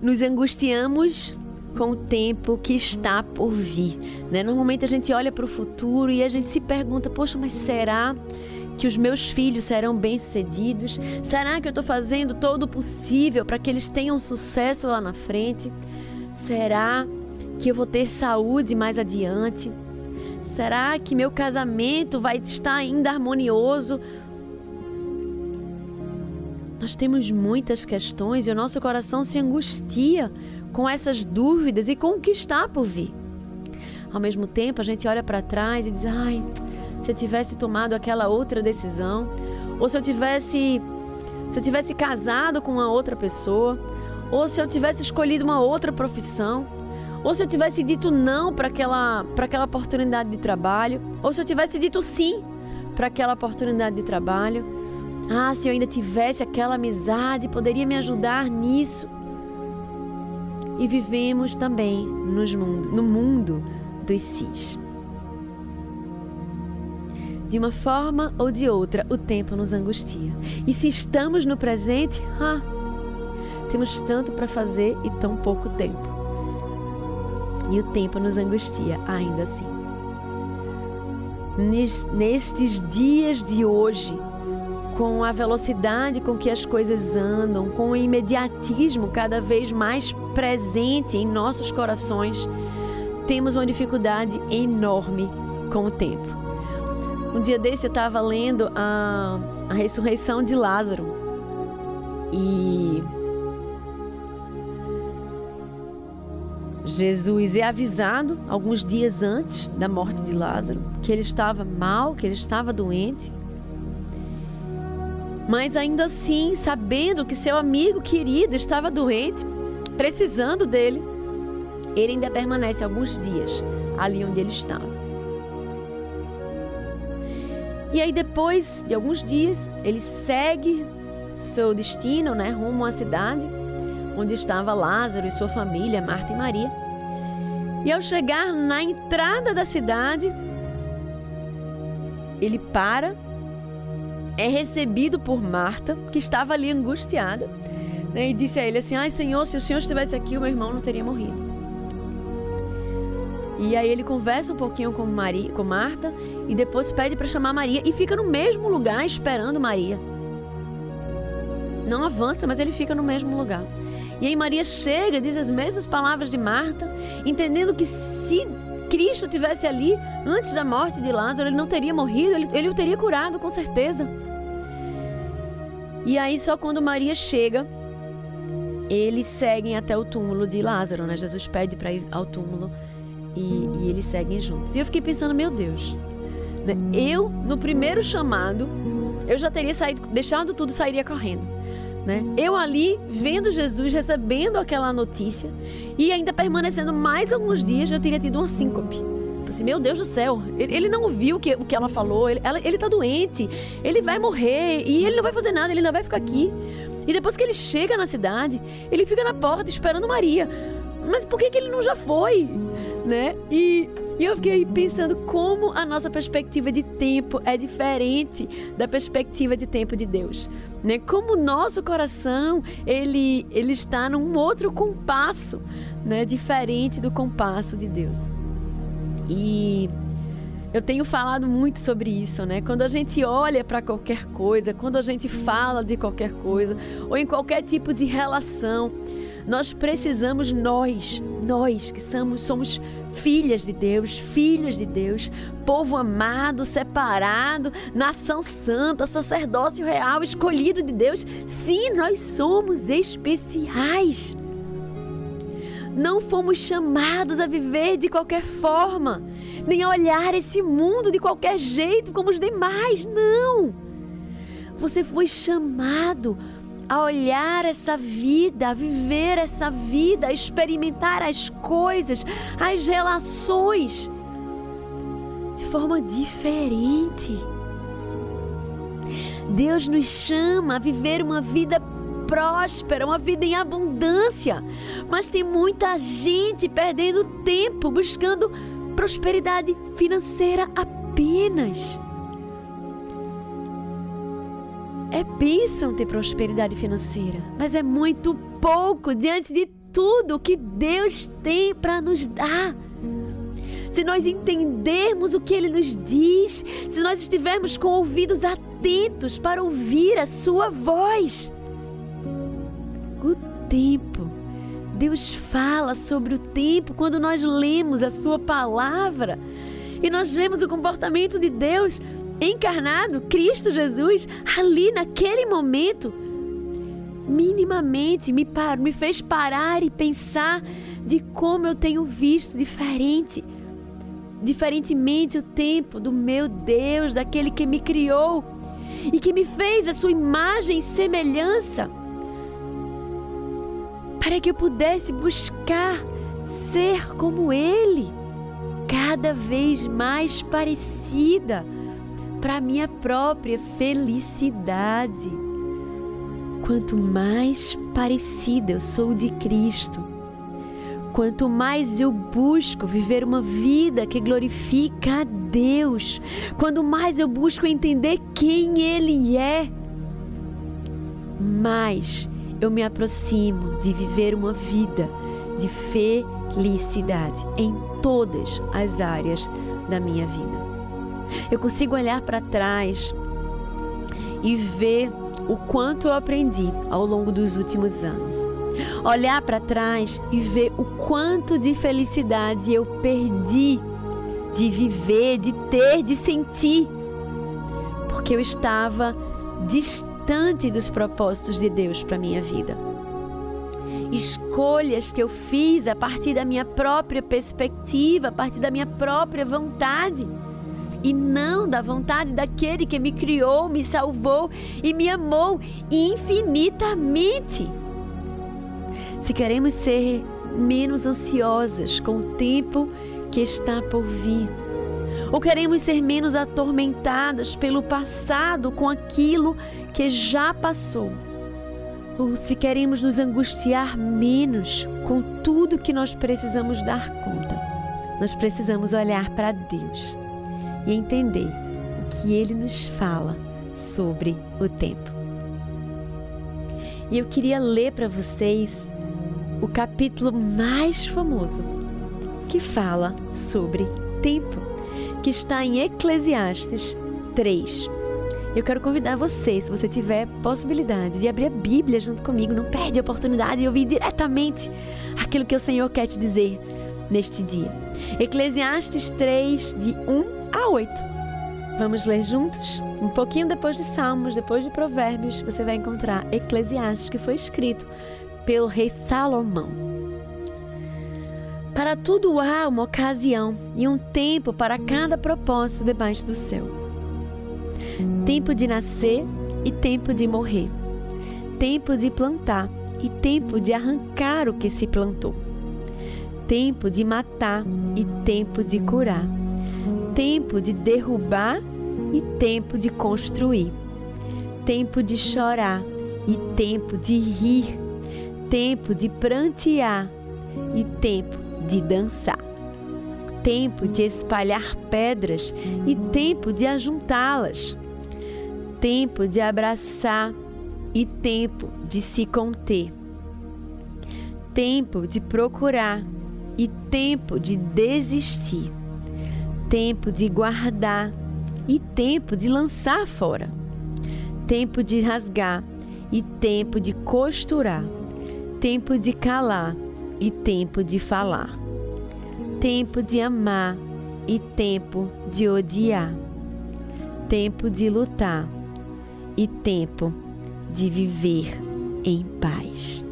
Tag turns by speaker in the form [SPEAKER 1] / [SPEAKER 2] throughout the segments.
[SPEAKER 1] nos angustiamos com o tempo que está por vir. Né? Normalmente a gente olha para o futuro e a gente se pergunta: poxa, mas será que os meus filhos serão bem-sucedidos? Será que eu estou fazendo todo o possível para que eles tenham sucesso lá na frente? Será que eu vou ter saúde mais adiante? Será que meu casamento vai estar ainda harmonioso? Nós temos muitas questões e o nosso coração se angustia com essas dúvidas e com o que está por vir. Ao mesmo tempo, a gente olha para trás e diz: ai, se eu tivesse tomado aquela outra decisão, ou se eu tivesse se eu tivesse casado com uma outra pessoa, ou se eu tivesse escolhido uma outra profissão, ou se eu tivesse dito não para aquela para aquela oportunidade de trabalho, ou se eu tivesse dito sim para aquela oportunidade de trabalho. Ah, se eu ainda tivesse aquela amizade, poderia me ajudar nisso e vivemos também nos mundo, no mundo dos cis. De uma forma ou de outra, o tempo nos angustia. E se estamos no presente, ah, temos tanto para fazer e tão pouco tempo. E o tempo nos angustia ainda assim. Nestes dias de hoje, com a velocidade com que as coisas andam, com o imediatismo cada vez mais presente em nossos corações, temos uma dificuldade enorme com o tempo. Um dia desse eu estava lendo a, a ressurreição de Lázaro e Jesus é avisado alguns dias antes da morte de Lázaro que ele estava mal, que ele estava doente mas ainda assim, sabendo que seu amigo querido estava doente, precisando dele, ele ainda permanece alguns dias ali onde ele estava. E aí depois de alguns dias, ele segue seu destino, né, rumo à cidade onde estava Lázaro e sua família, Marta e Maria. E ao chegar na entrada da cidade, ele para é recebido por Marta, que estava ali angustiada, né, e disse a ele assim: Ai, Senhor, se o Senhor estivesse aqui, o meu irmão não teria morrido. E aí ele conversa um pouquinho com, Maria, com Marta e depois pede para chamar Maria e fica no mesmo lugar esperando Maria. Não avança, mas ele fica no mesmo lugar. E aí Maria chega, diz as mesmas palavras de Marta, entendendo que se Cristo tivesse ali antes da morte de Lázaro, ele não teria morrido, ele, ele o teria curado com certeza. E aí, só quando Maria chega, eles seguem até o túmulo de Lázaro, né? Jesus pede para ir ao túmulo e, e, eles seguem juntos. E eu fiquei pensando, meu Deus, né? eu, no primeiro chamado, eu já teria saído, deixado tudo, sairia correndo. Né? Eu ali, vendo Jesus, recebendo aquela notícia e ainda permanecendo mais alguns dias, eu teria tido uma síncope. Tipo assim, meu Deus do céu, ele, ele não viu o que, o que ela falou, ele, ela, ele tá doente, ele vai morrer e ele não vai fazer nada, ele ainda vai ficar aqui. E depois que ele chega na cidade, ele fica na porta esperando Maria. Mas por que, que ele não já foi? Né? E, e eu fiquei pensando como a nossa perspectiva de tempo é diferente da perspectiva de tempo de Deus. Né? Como o nosso coração ele, ele está num outro compasso, né? diferente do compasso de Deus. E eu tenho falado muito sobre isso, né? Quando a gente olha para qualquer coisa, quando a gente fala de qualquer coisa, ou em qualquer tipo de relação, nós precisamos nós, nós que somos, somos filhas de Deus, filhos de Deus, povo amado, separado, nação santa, sacerdócio real, escolhido de Deus. Sim, nós somos especiais. Não fomos chamados a viver de qualquer forma, nem a olhar esse mundo de qualquer jeito como os demais. Não! Você foi chamado a olhar essa vida, a viver essa vida, a experimentar as coisas, as relações de forma diferente. Deus nos chama a viver uma vida próspera, uma vida em abundância. Mas tem muita gente perdendo tempo buscando prosperidade financeira apenas. É bênção ter prosperidade financeira, mas é muito pouco diante de tudo que Deus tem para nos dar. Se nós entendermos o que Ele nos diz, se nós estivermos com ouvidos atentos para ouvir a Sua voz. O tempo. Deus fala sobre o tempo quando nós lemos a Sua palavra. E nós vemos o comportamento de Deus encarnado, Cristo Jesus, ali naquele momento, minimamente me, par, me fez parar e pensar de como eu tenho visto diferente, diferentemente o tempo do meu Deus, daquele que me criou e que me fez a sua imagem e semelhança, para que eu pudesse buscar ser como Ele, cada vez mais parecida para minha própria felicidade. Quanto mais parecida eu sou de Cristo, quanto mais eu busco viver uma vida que glorifica a Deus, quanto mais eu busco entender quem Ele é, mais eu me aproximo de viver uma vida de felicidade em todas as áreas da minha vida. Eu consigo olhar para trás e ver o quanto eu aprendi ao longo dos últimos anos. Olhar para trás e ver o quanto de felicidade eu perdi de viver, de ter, de sentir, porque eu estava distante dos propósitos de Deus para minha vida. Escolhas que eu fiz a partir da minha própria perspectiva, a partir da minha própria vontade e não da vontade daquele que me criou, me salvou e me amou infinitamente. Se queremos ser menos ansiosas com o tempo que está por vir, ou queremos ser menos atormentadas pelo passado com aquilo que já passou, ou se queremos nos angustiar menos com tudo que nós precisamos dar conta, nós precisamos olhar para Deus e entender o que ele nos fala sobre o tempo. E eu queria ler para vocês o capítulo mais famoso que fala sobre tempo, que está em Eclesiastes 3. Eu quero convidar você, se você tiver possibilidade de abrir a Bíblia junto comigo, não perde a oportunidade de ouvir diretamente aquilo que o Senhor quer te dizer neste dia. Eclesiastes 3, de 1 a 8. Vamos ler juntos? Um pouquinho depois de Salmos, depois de Provérbios, você vai encontrar Eclesiastes, que foi escrito pelo rei Salomão. Para tudo há uma ocasião e um tempo para cada propósito debaixo do céu. Tempo de nascer e tempo de morrer. Tempo de plantar e tempo de arrancar o que se plantou. Tempo de matar e tempo de curar tempo de derrubar e tempo de construir, tempo de chorar e tempo de rir, tempo de prantear e tempo de dançar, tempo de espalhar pedras e tempo de ajuntá-las, tempo de abraçar e tempo de se conter, tempo de procurar e tempo de desistir. Tempo de guardar e tempo de lançar fora, tempo de rasgar e tempo de costurar, tempo de calar e tempo de falar, tempo de amar e tempo de odiar, tempo de lutar e tempo de viver em paz.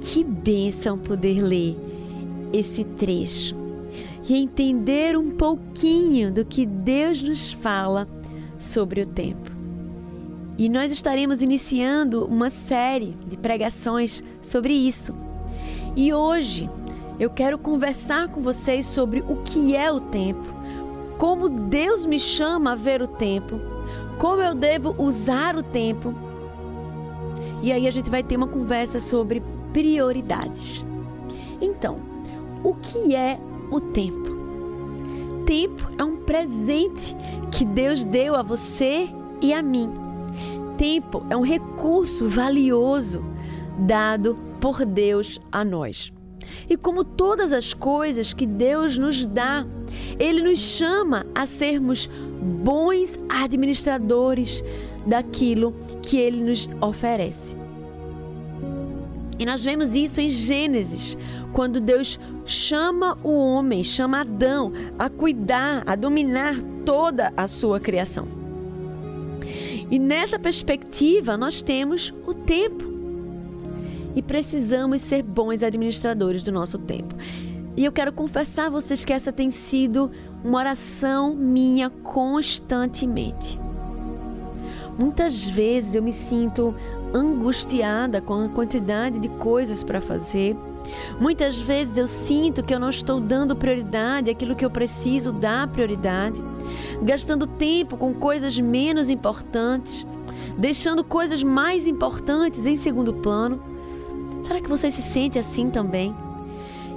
[SPEAKER 1] Que bênção poder ler esse trecho e entender um pouquinho do que Deus nos fala sobre o tempo. E nós estaremos iniciando uma série de pregações sobre isso. E hoje eu quero conversar com vocês sobre o que é o tempo, como Deus me chama a ver o tempo, como eu devo usar o tempo. E aí a gente vai ter uma conversa sobre prioridades. Então, o que é o tempo. Tempo é um presente que Deus deu a você e a mim. Tempo é um recurso valioso dado por Deus a nós. E como todas as coisas que Deus nos dá, Ele nos chama a sermos bons administradores daquilo que Ele nos oferece. E nós vemos isso em Gênesis, quando Deus chama o homem, chama Adão a cuidar, a dominar toda a sua criação. E nessa perspectiva, nós temos o tempo. E precisamos ser bons administradores do nosso tempo. E eu quero confessar a vocês que essa tem sido uma oração minha constantemente. Muitas vezes eu me sinto angustiada com a quantidade de coisas para fazer. Muitas vezes eu sinto que eu não estou dando prioridade àquilo que eu preciso dar prioridade, gastando tempo com coisas menos importantes, deixando coisas mais importantes em segundo plano. Será que você se sente assim também?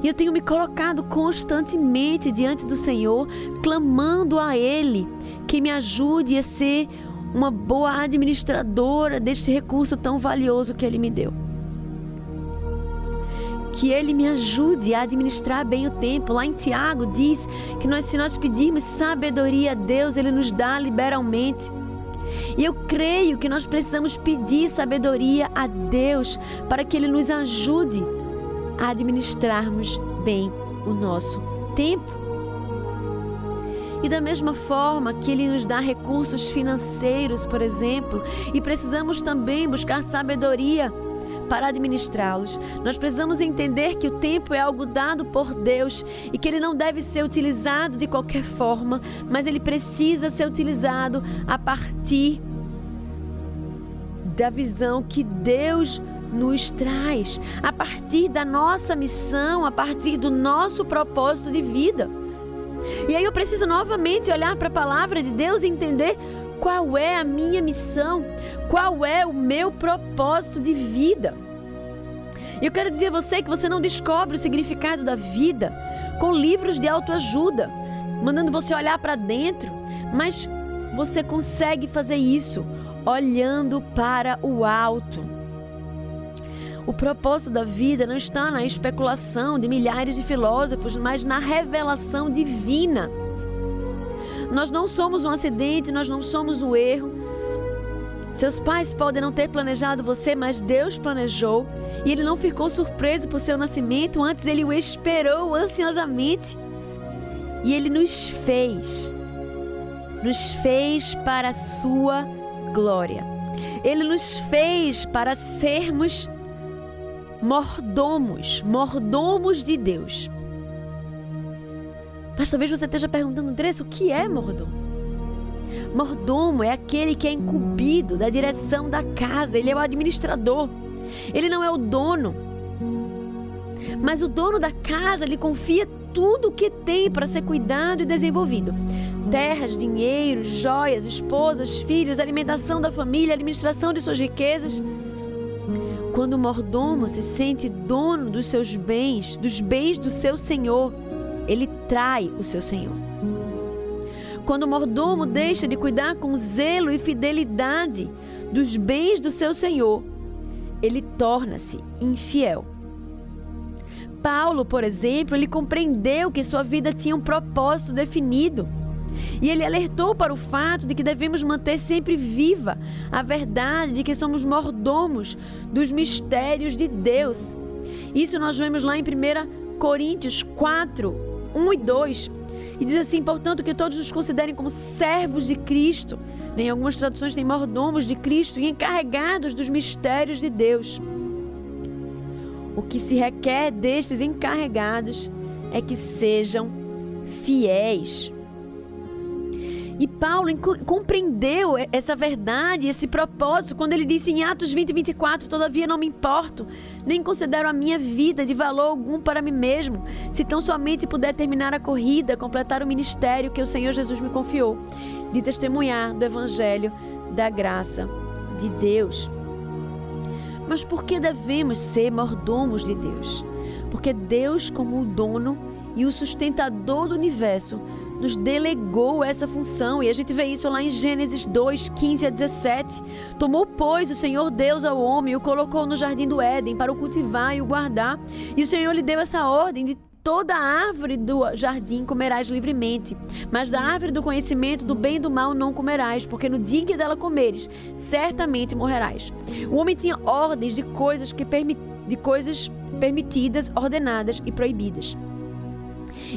[SPEAKER 1] E eu tenho me colocado constantemente diante do Senhor, clamando a Ele que me ajude a ser uma boa administradora deste recurso tão valioso que Ele me deu. Que Ele me ajude a administrar bem o tempo. Lá em Tiago diz que nós, se nós pedirmos sabedoria a Deus, Ele nos dá liberalmente. E eu creio que nós precisamos pedir sabedoria a Deus para que Ele nos ajude a administrarmos bem o nosso tempo. E da mesma forma que Ele nos dá recursos financeiros, por exemplo, e precisamos também buscar sabedoria para administrá-los. Nós precisamos entender que o tempo é algo dado por Deus e que ele não deve ser utilizado de qualquer forma, mas ele precisa ser utilizado a partir da visão que Deus nos traz, a partir da nossa missão, a partir do nosso propósito de vida. E aí eu preciso novamente olhar para a palavra de Deus e entender qual é a minha missão, qual é o meu propósito de vida. Eu quero dizer a você que você não descobre o significado da vida com livros de autoajuda, mandando você olhar para dentro, mas você consegue fazer isso olhando para o alto. O propósito da vida não está na especulação de milhares de filósofos, mas na revelação divina. Nós não somos um acidente, nós não somos um erro. Seus pais podem não ter planejado você, mas Deus planejou. E Ele não ficou surpreso por seu nascimento, antes Ele o esperou ansiosamente. E Ele nos fez, nos fez para a Sua glória. Ele nos fez para sermos mordomos, mordomos de Deus. Mas talvez você esteja perguntando, Andressa, o que é mordomo? Mordomo é aquele que é incumbido da direção da casa, ele é o administrador. Ele não é o dono. Mas o dono da casa lhe confia tudo o que tem para ser cuidado e desenvolvido: terras, dinheiro, joias, esposas, filhos, alimentação da família, administração de suas riquezas. Quando o mordomo se sente dono dos seus bens, dos bens do seu senhor, ele trai o seu senhor. Quando o mordomo deixa de cuidar com zelo e fidelidade dos bens do seu senhor, ele torna-se infiel. Paulo, por exemplo, ele compreendeu que sua vida tinha um propósito definido. E ele alertou para o fato de que devemos manter sempre viva a verdade de que somos mordomos dos mistérios de Deus. Isso nós vemos lá em 1 Coríntios 4, 1 e 2. E diz assim: portanto, que todos nos considerem como servos de Cristo. Em algumas traduções tem mordomos de Cristo e encarregados dos mistérios de Deus. O que se requer destes encarregados é que sejam fiéis. E Paulo compreendeu essa verdade, esse propósito, quando ele disse em Atos 20, 24: Todavia não me importo, nem considero a minha vida de valor algum para mim mesmo, se tão somente puder terminar a corrida, completar o ministério que o Senhor Jesus me confiou, de testemunhar do Evangelho da graça de Deus. Mas por que devemos ser mordomos de Deus? Porque Deus, como o dono e o sustentador do universo, nos delegou essa função. E a gente vê isso lá em Gênesis 2, 15 a 17. Tomou, pois, o Senhor Deus ao homem e o colocou no jardim do Éden para o cultivar e o guardar. E o Senhor lhe deu essa ordem de toda árvore do jardim comerás livremente, mas da árvore do conhecimento do bem e do mal não comerás, porque no dia em que dela comeres, certamente morrerás. O homem tinha ordens de coisas que de coisas permitidas, ordenadas e proibidas.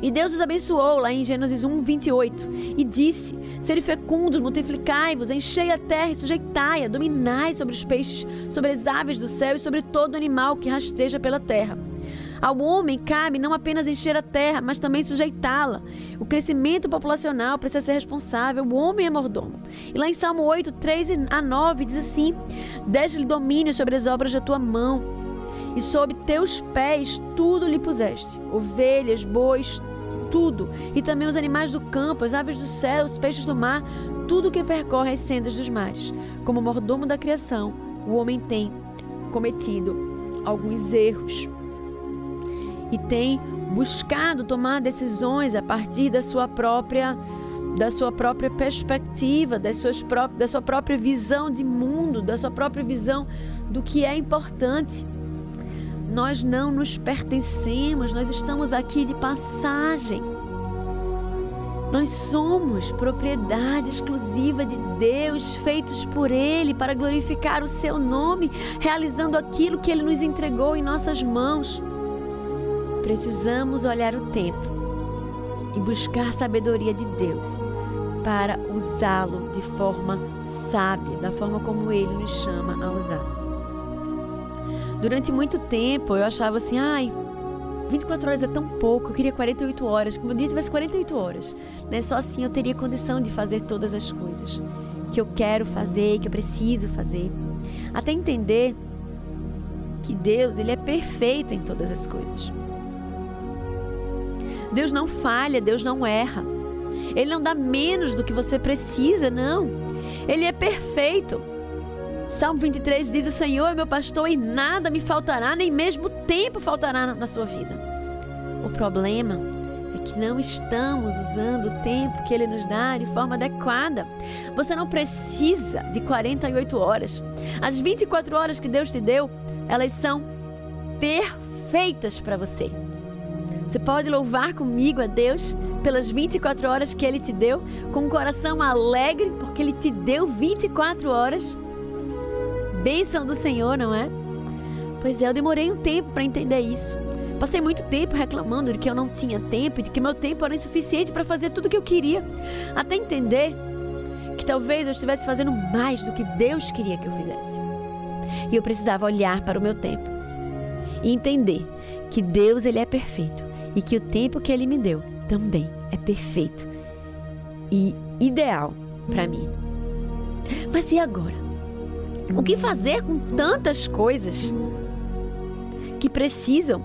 [SPEAKER 1] E Deus os abençoou lá em Gênesis 1, 28 e disse: Serem fecundos, multiplicai-vos, enchei a terra e sujeitai-a, dominai sobre os peixes, sobre as aves do céu e sobre todo animal que rasteja pela terra. Ao homem cabe não apenas encher a terra, mas também sujeitá-la. O crescimento populacional precisa ser responsável, o homem é mordomo. E lá em Salmo 8, 3 a 9 diz assim: Deixe-lhe domínio sobre as obras da tua mão, e sob teus pés tudo lhe puseste: ovelhas, bois, tudo, e também os animais do campo, as aves do céu, os peixes do mar, tudo que percorre as sendas dos mares. Como mordomo da criação, o homem tem cometido alguns erros e tem buscado tomar decisões a partir da sua própria da sua própria perspectiva, das suas da sua própria visão de mundo, da sua própria visão do que é importante. Nós não nos pertencemos, nós estamos aqui de passagem. Nós somos propriedade exclusiva de Deus, feitos por Ele para glorificar o Seu nome, realizando aquilo que Ele nos entregou em nossas mãos. Precisamos olhar o tempo e buscar sabedoria de Deus para usá-lo de forma sábia, da forma como Ele nos chama a usar. Durante muito tempo eu achava assim, ai, 24 horas é tão pouco, eu queria 48 horas, como eu disse, tivesse 48 horas. Né? Só assim eu teria condição de fazer todas as coisas que eu quero fazer, que eu preciso fazer. Até entender que Deus, ele é perfeito em todas as coisas. Deus não falha, Deus não erra. Ele não dá menos do que você precisa, não. Ele é perfeito. Salmo 23 diz: O Senhor é meu pastor e nada me faltará, nem mesmo tempo faltará na sua vida. O problema é que não estamos usando o tempo que Ele nos dá de forma adequada. Você não precisa de 48 horas. As 24 horas que Deus te deu, elas são perfeitas para você. Você pode louvar comigo a Deus pelas 24 horas que Ele te deu, com um coração alegre, porque Ele te deu 24 horas. Bênção do Senhor, não é? Pois é, eu demorei um tempo para entender isso. Passei muito tempo reclamando de que eu não tinha tempo de que meu tempo era insuficiente para fazer tudo o que eu queria. Até entender que talvez eu estivesse fazendo mais do que Deus queria que eu fizesse. E eu precisava olhar para o meu tempo e entender que Deus ele é perfeito e que o tempo que Ele me deu também é perfeito e ideal para mim. Mas e agora? O que fazer com tantas coisas que precisam,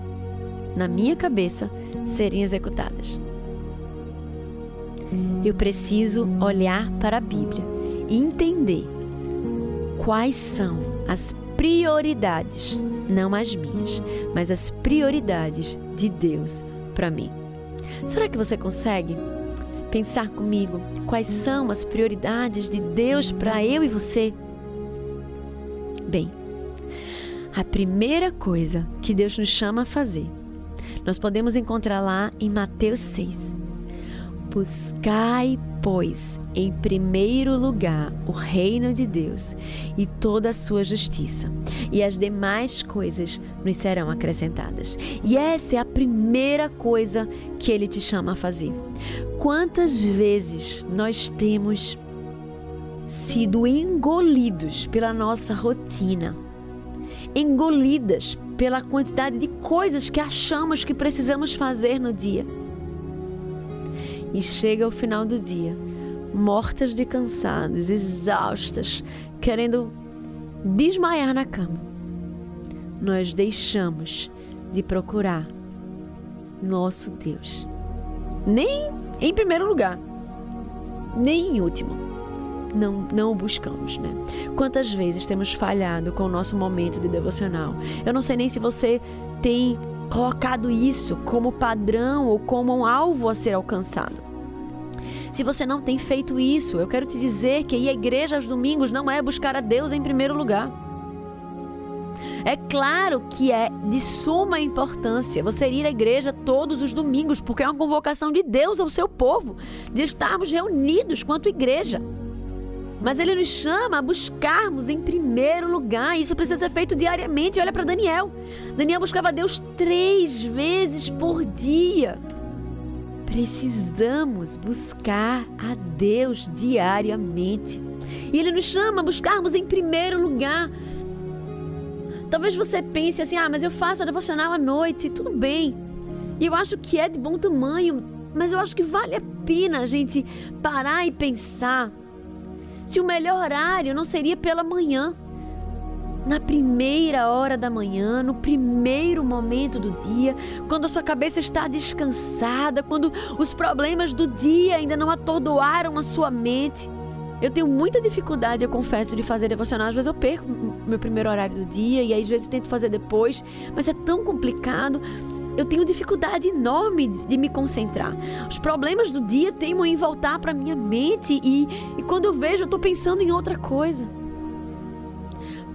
[SPEAKER 1] na minha cabeça, serem executadas? Eu preciso olhar para a Bíblia e entender quais são as prioridades, não as minhas, mas as prioridades de Deus para mim. Será que você consegue pensar comigo quais são as prioridades de Deus para eu e você? Bem, a primeira coisa que Deus nos chama a fazer, nós podemos encontrar lá em Mateus 6. Buscai, pois, em primeiro lugar o reino de Deus e toda a sua justiça, e as demais coisas nos serão acrescentadas. E essa é a primeira coisa que ele te chama a fazer. Quantas vezes nós temos sido engolidos pela nossa rotina, engolidas pela quantidade de coisas que achamos que precisamos fazer no dia? e chega ao final do dia, mortas de cansadas, exaustas, querendo desmaiar na cama, nós deixamos de procurar nosso Deus. Nem em primeiro lugar, nem em último. Não, não o buscamos, né? Quantas vezes temos falhado com o nosso momento de devocional? Eu não sei nem se você tem colocado isso como padrão ou como um alvo a ser alcançado. Se você não tem feito isso, eu quero te dizer que ir à igreja aos domingos não é buscar a Deus em primeiro lugar. É claro que é de suma importância você ir à igreja todos os domingos, porque é uma convocação de Deus ao seu povo, de estarmos reunidos quanto igreja. Mas ele nos chama a buscarmos em primeiro lugar. Isso precisa ser feito diariamente. Olha para Daniel. Daniel buscava Deus três vezes por dia. Precisamos buscar a Deus diariamente. E ele nos chama a buscarmos em primeiro lugar. Talvez você pense assim: ah, mas eu faço a devocional à noite, tudo bem. E eu acho que é de bom tamanho, mas eu acho que vale a pena a gente parar e pensar se o melhor horário não seria pela manhã. Na primeira hora da manhã, no primeiro momento do dia, quando a sua cabeça está descansada, quando os problemas do dia ainda não atordoaram a sua mente. Eu tenho muita dificuldade, eu confesso, de fazer devocional. Às vezes eu perco meu primeiro horário do dia e aí às vezes tento fazer depois, mas é tão complicado. Eu tenho dificuldade enorme de me concentrar. Os problemas do dia teimam em voltar para minha mente e, e quando eu vejo, eu estou pensando em outra coisa.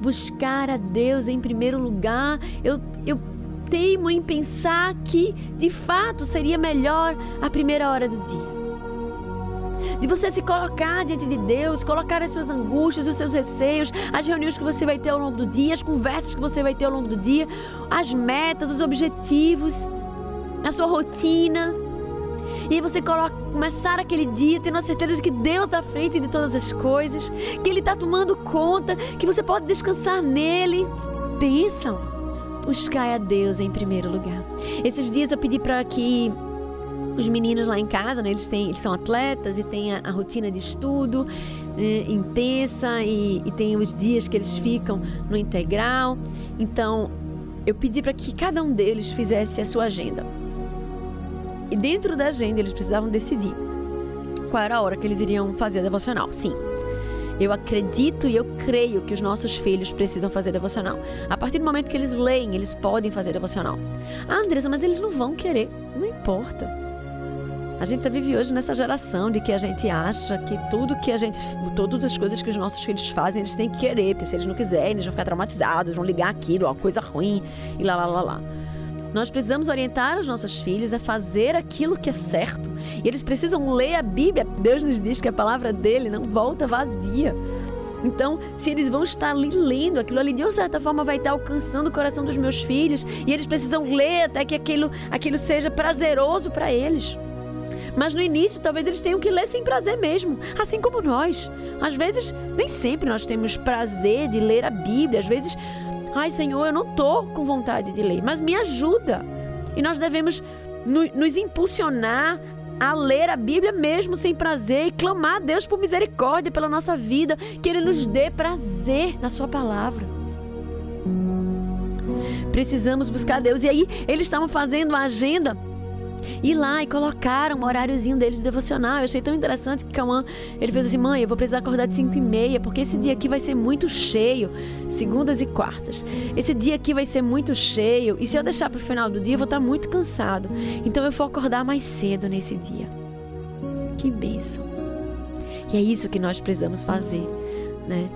[SPEAKER 1] Buscar a Deus em primeiro lugar, eu, eu teimo em pensar que de fato seria melhor a primeira hora do dia de você se colocar diante de Deus, colocar as suas angústias, os seus receios, as reuniões que você vai ter ao longo do dia, as conversas que você vai ter ao longo do dia, as metas, os objetivos, a sua rotina. E você coloca, começar aquele dia tendo a certeza de que Deus está à frente de todas as coisas, que Ele está tomando conta, que você pode descansar nele. Pensam, buscai a Deus em primeiro lugar. Esses dias eu pedi para que os meninos lá em casa, né, eles, têm, eles são atletas e têm a, a rotina de estudo né, intensa e, e tem os dias que eles ficam no integral. Então, eu pedi para que cada um deles fizesse a sua agenda. E dentro da agenda eles precisavam decidir qual era a hora que eles iriam fazer a devocional. Sim, eu acredito e eu creio que os nossos filhos precisam fazer devocional. A partir do momento que eles leem, eles podem fazer devocional. Ah, Andressa, mas eles não vão querer. Não importa. A gente vive hoje nessa geração de que a gente acha que tudo que a gente, todas as coisas que os nossos filhos fazem, eles têm que querer, porque se eles não quiserem, eles vão ficar traumatizados, vão ligar aquilo, uma coisa ruim e lá lá lá lá. Nós precisamos orientar os nossos filhos a fazer aquilo que é certo. E eles precisam ler a Bíblia. Deus nos diz que a palavra dele não volta vazia. Então, se eles vão estar ali lendo, aquilo ali de uma certa forma vai estar alcançando o coração dos meus filhos, e eles precisam ler até que aquilo, aquilo seja prazeroso para eles. Mas no início, talvez eles tenham que ler sem prazer mesmo, assim como nós. Às vezes, nem sempre nós temos prazer de ler a Bíblia. Às vezes, ai Senhor, eu não tô com vontade de ler, mas me ajuda. E nós devemos nos impulsionar a ler a Bíblia mesmo sem prazer e clamar a Deus por misericórdia pela nossa vida, que Ele nos dê prazer na Sua palavra. Precisamos buscar Deus. E aí, eles estavam fazendo a agenda ir lá e colocaram um horáriozinho deles de devocional. Eu achei tão interessante que Cauã, ele fez assim, mãe, eu vou precisar acordar de 5 e meia, porque esse dia aqui vai ser muito cheio, segundas e quartas. Esse dia aqui vai ser muito cheio, e se eu deixar para o final do dia, eu vou estar muito cansado. Então eu vou acordar mais cedo nesse dia. Que bênção. E é isso que nós precisamos fazer, né?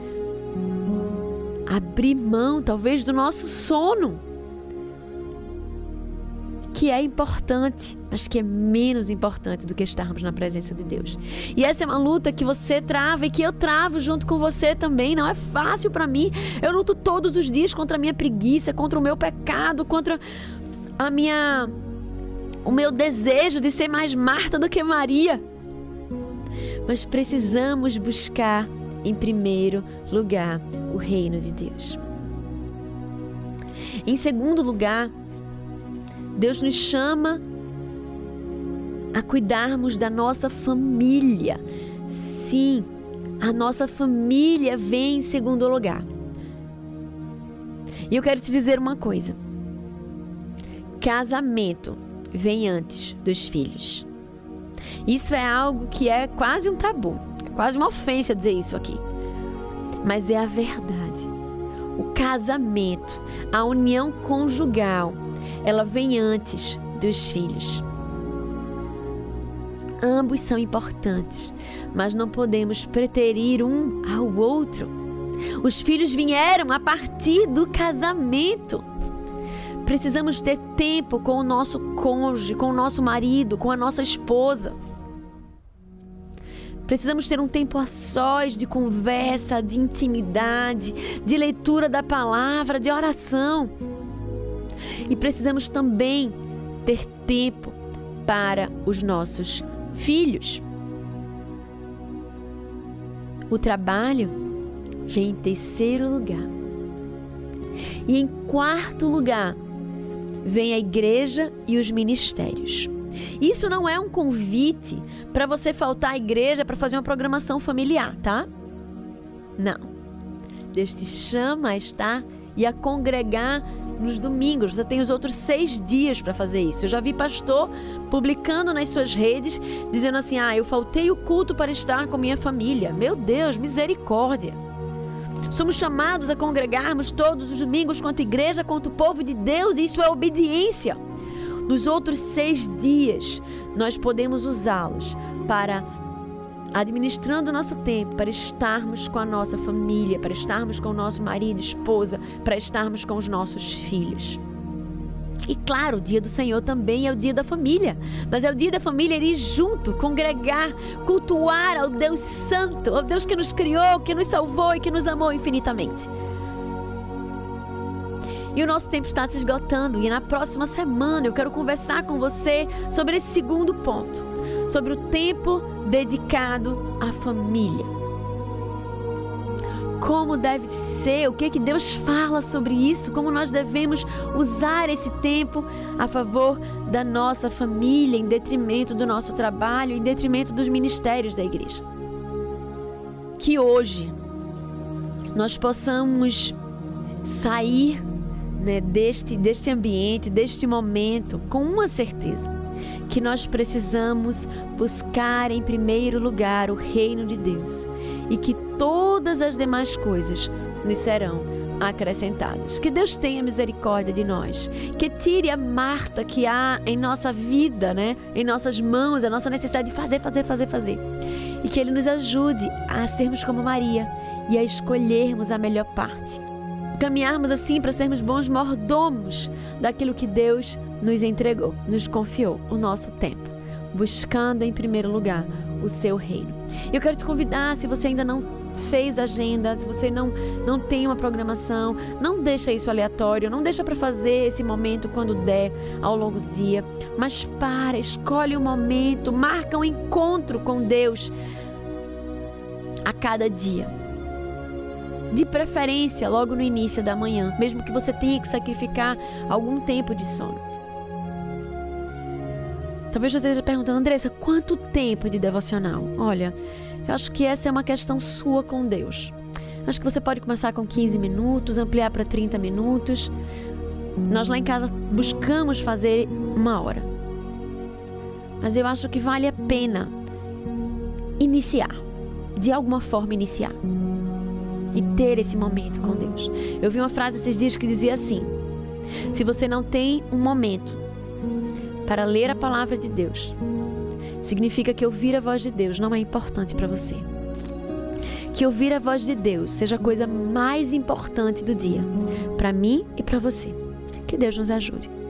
[SPEAKER 1] Abrir mão, talvez, do nosso sono que é importante, mas que é menos importante do que estarmos na presença de Deus. E essa é uma luta que você trava e que eu travo junto com você também. Não é fácil para mim. Eu luto todos os dias contra a minha preguiça, contra o meu pecado, contra a minha o meu desejo de ser mais Marta do que Maria. Mas precisamos buscar em primeiro lugar o reino de Deus. Em segundo lugar, Deus nos chama a cuidarmos da nossa família. Sim, a nossa família vem em segundo lugar. E eu quero te dizer uma coisa: casamento vem antes dos filhos. Isso é algo que é quase um tabu, quase uma ofensa dizer isso aqui. Mas é a verdade. O casamento, a união conjugal, ela vem antes dos filhos. Ambos são importantes, mas não podemos preterir um ao outro. Os filhos vieram a partir do casamento. Precisamos ter tempo com o nosso cônjuge, com o nosso marido, com a nossa esposa. Precisamos ter um tempo a sós de conversa, de intimidade, de leitura da palavra, de oração. E precisamos também ter tempo para os nossos filhos. O trabalho vem em terceiro lugar. E em quarto lugar, vem a igreja e os ministérios. Isso não é um convite para você faltar à igreja para fazer uma programação familiar, tá? Não. Deus te chama a estar e a congregar nos domingos. Você tem os outros seis dias para fazer isso. Eu já vi pastor publicando nas suas redes, dizendo assim: ah, eu faltei o culto para estar com minha família. Meu Deus, misericórdia. Somos chamados a congregarmos todos os domingos, quanto igreja, quanto povo de Deus, e isso é obediência. Nos outros seis dias, nós podemos usá-los para administrando o nosso tempo para estarmos com a nossa família, para estarmos com o nosso marido, esposa, para estarmos com os nossos filhos. E claro, o dia do Senhor também é o dia da família, mas é o dia da família ir junto, congregar, cultuar ao Deus Santo, ao Deus que nos criou, que nos salvou e que nos amou infinitamente. E o nosso tempo está se esgotando, e na próxima semana eu quero conversar com você sobre esse segundo ponto sobre o tempo dedicado à família. Como deve ser, o que que Deus fala sobre isso, como nós devemos usar esse tempo a favor da nossa família, em detrimento do nosso trabalho, em detrimento dos ministérios da igreja. Que hoje nós possamos sair né, deste, deste ambiente, deste momento, com uma certeza que nós precisamos buscar em primeiro lugar o reino de Deus e que todas as demais coisas nos serão acrescentadas. Que Deus tenha misericórdia de nós, que tire a Marta que há em nossa vida, né? Em nossas mãos, a nossa necessidade de fazer, fazer, fazer, fazer. E que Ele nos ajude a sermos como Maria e a escolhermos a melhor parte. Caminharmos assim para sermos bons mordomos daquilo que Deus nos entregou, nos confiou o nosso tempo, buscando em primeiro lugar o seu reino. Eu quero te convidar, se você ainda não fez agenda, se você não não tem uma programação, não deixa isso aleatório, não deixa para fazer esse momento quando der ao longo do dia, mas para, escolhe um momento, marca um encontro com Deus a cada dia. De preferência logo no início da manhã, mesmo que você tenha que sacrificar algum tempo de sono. Talvez você esteja perguntando, Andressa, quanto tempo de devocional? Olha, eu acho que essa é uma questão sua com Deus. Acho que você pode começar com 15 minutos, ampliar para 30 minutos. Nós lá em casa buscamos fazer uma hora. Mas eu acho que vale a pena iniciar, de alguma forma iniciar. E ter esse momento com Deus. Eu vi uma frase esses dias que dizia assim: Se você não tem um momento para ler a palavra de Deus, significa que ouvir a voz de Deus não é importante para você. Que ouvir a voz de Deus seja a coisa mais importante do dia, para mim e para você. Que Deus nos ajude.